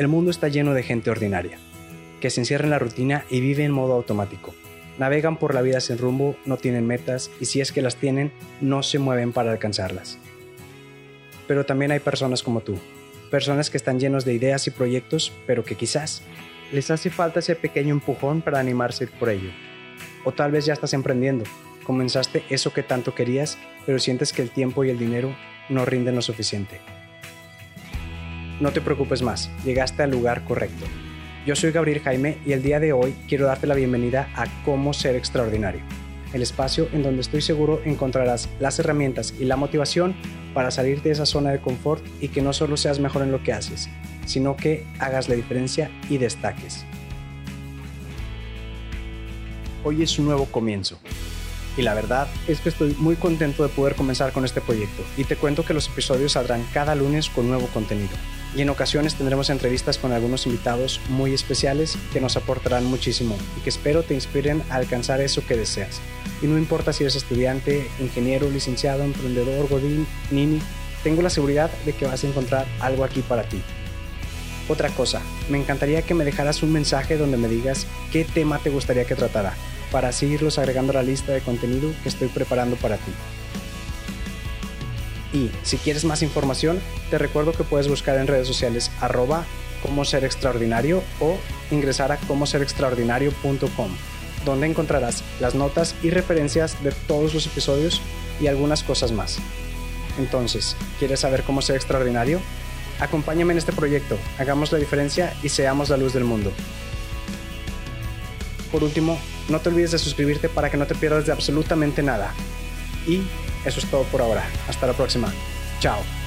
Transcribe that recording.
El mundo está lleno de gente ordinaria, que se encierra en la rutina y vive en modo automático. Navegan por la vida sin rumbo, no tienen metas y si es que las tienen, no se mueven para alcanzarlas. Pero también hay personas como tú, personas que están llenos de ideas y proyectos, pero que quizás les hace falta ese pequeño empujón para animarse por ello. O tal vez ya estás emprendiendo, comenzaste eso que tanto querías, pero sientes que el tiempo y el dinero no rinden lo suficiente. No te preocupes más, llegaste al lugar correcto. Yo soy Gabriel Jaime y el día de hoy quiero darte la bienvenida a Cómo Ser Extraordinario, el espacio en donde estoy seguro encontrarás las herramientas y la motivación para salir de esa zona de confort y que no solo seas mejor en lo que haces, sino que hagas la diferencia y destaques. Hoy es un nuevo comienzo. Y la verdad es que estoy muy contento de poder comenzar con este proyecto y te cuento que los episodios saldrán cada lunes con nuevo contenido y en ocasiones tendremos entrevistas con algunos invitados muy especiales que nos aportarán muchísimo y que espero te inspiren a alcanzar eso que deseas. Y no importa si eres estudiante, ingeniero, licenciado, emprendedor, godín, nini, tengo la seguridad de que vas a encontrar algo aquí para ti. Otra cosa, me encantaría que me dejaras un mensaje donde me digas qué tema te gustaría que tratara, para así irlos agregando a la lista de contenido que estoy preparando para ti. Y si quieres más información, te recuerdo que puedes buscar en redes sociales arroba como ser extraordinario o ingresar a comoserextraordinario.com, donde encontrarás las notas y referencias de todos los episodios y algunas cosas más. Entonces, ¿quieres saber cómo ser extraordinario? Acompáñame en este proyecto, hagamos la diferencia y seamos la luz del mundo. Por último, no te olvides de suscribirte para que no te pierdas de absolutamente nada. Y eso es todo por ahora. Hasta la próxima. Chao.